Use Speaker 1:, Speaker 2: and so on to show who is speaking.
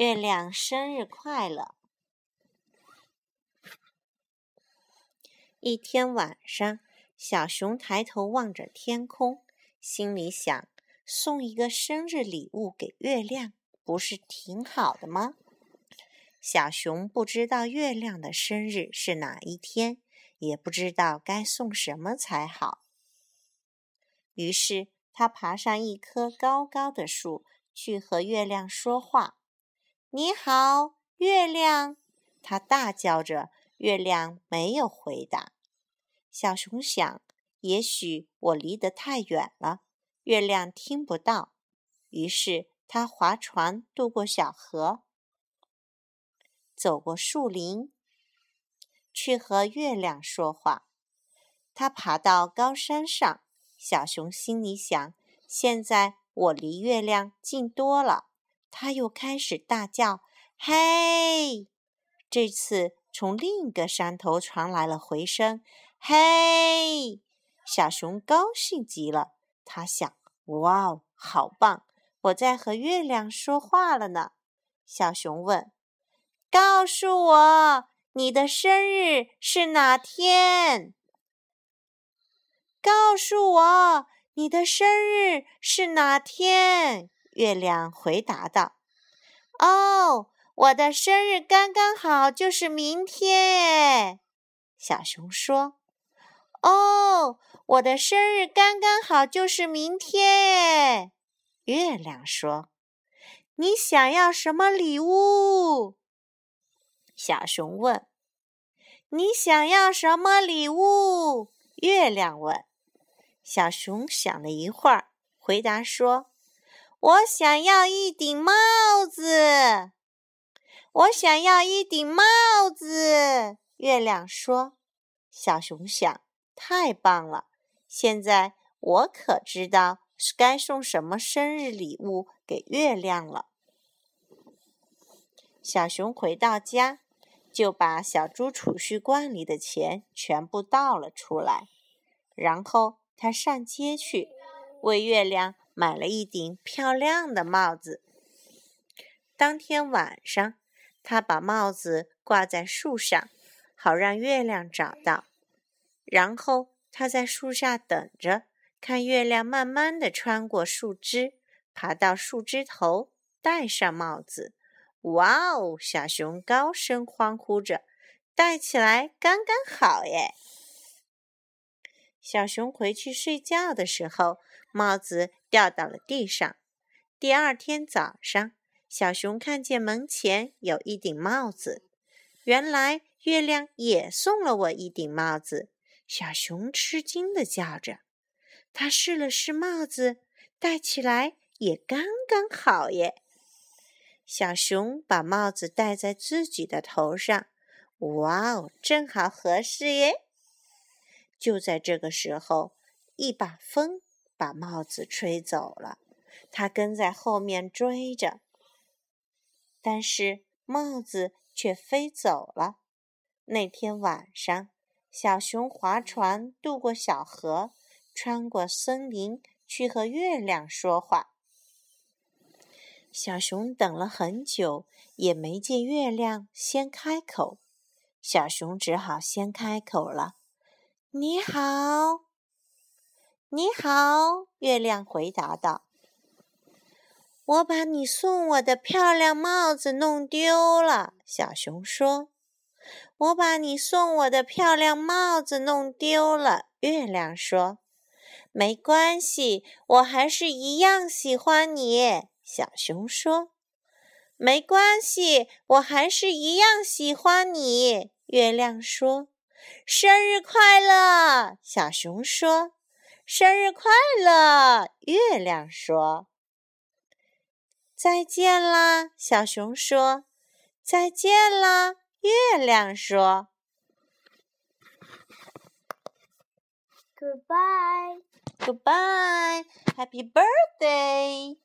Speaker 1: 月亮生日快乐！一天晚上，小熊抬头望着天空，心里想：送一个生日礼物给月亮，不是挺好的吗？小熊不知道月亮的生日是哪一天，也不知道该送什么才好。于是，它爬上一棵高高的树，去和月亮说话。“你好，月亮！”他大叫着。月亮没有回答。小熊想：“也许我离得太远了，月亮听不到。”于是，他划船渡过小河，走过树林，去和月亮说话。他爬到高山上。小熊心里想：“现在我离月亮近多了。”他又开始大叫：“嘿！”这次从另一个山头传来了回声：“嘿！”小熊高兴极了。他想：“哇哦，好棒！我在和月亮说话了呢。”小熊问：“告诉我，你的生日是哪天？”告诉我你的生日是哪天？月亮回答道：“哦，我的生日刚刚好就是明天。”小熊说：“哦，我的生日刚刚好就是明天。”月亮说：“你想要什么礼物？”小熊问：“你想要什么礼物？”月亮问。小熊想了一会儿，回答说：“我想要一顶帽子。”我想要一顶帽子。月亮说：“小熊想，太棒了！现在我可知道该送什么生日礼物给月亮了。”小熊回到家，就把小猪储蓄罐里的钱全部倒了出来，然后。他上街去，为月亮买了一顶漂亮的帽子。当天晚上，他把帽子挂在树上，好让月亮找到。然后他在树下等着，看月亮慢慢的穿过树枝，爬到树枝头，戴上帽子。哇哦！小熊高声欢呼着：“戴起来刚刚好耶！”小熊回去睡觉的时候，帽子掉到了地上。第二天早上，小熊看见门前有一顶帽子。原来月亮也送了我一顶帽子。小熊吃惊地叫着。他试了试帽子，戴起来也刚刚好耶。小熊把帽子戴在自己的头上。哇哦，正好合适耶！就在这个时候，一把风把帽子吹走了。他跟在后面追着，但是帽子却飞走了。那天晚上，小熊划船渡过小河，穿过森林，去和月亮说话。小熊等了很久，也没见月亮先开口。小熊只好先开口了。你好，你好，月亮回答道：“我把你送我的漂亮帽子弄丢了。”小熊说：“我把你送我的漂亮帽子弄丢了。”月亮说：“没关系，我还是一样喜欢你。”小熊说：“没关系，我还是一样喜欢你。”月亮说。生日快乐，小熊说：“生日快乐。”月亮说：“再见啦。”小熊说：“再见啦。”月亮说
Speaker 2: ：“Goodbye,
Speaker 1: goodbye, happy birthday。”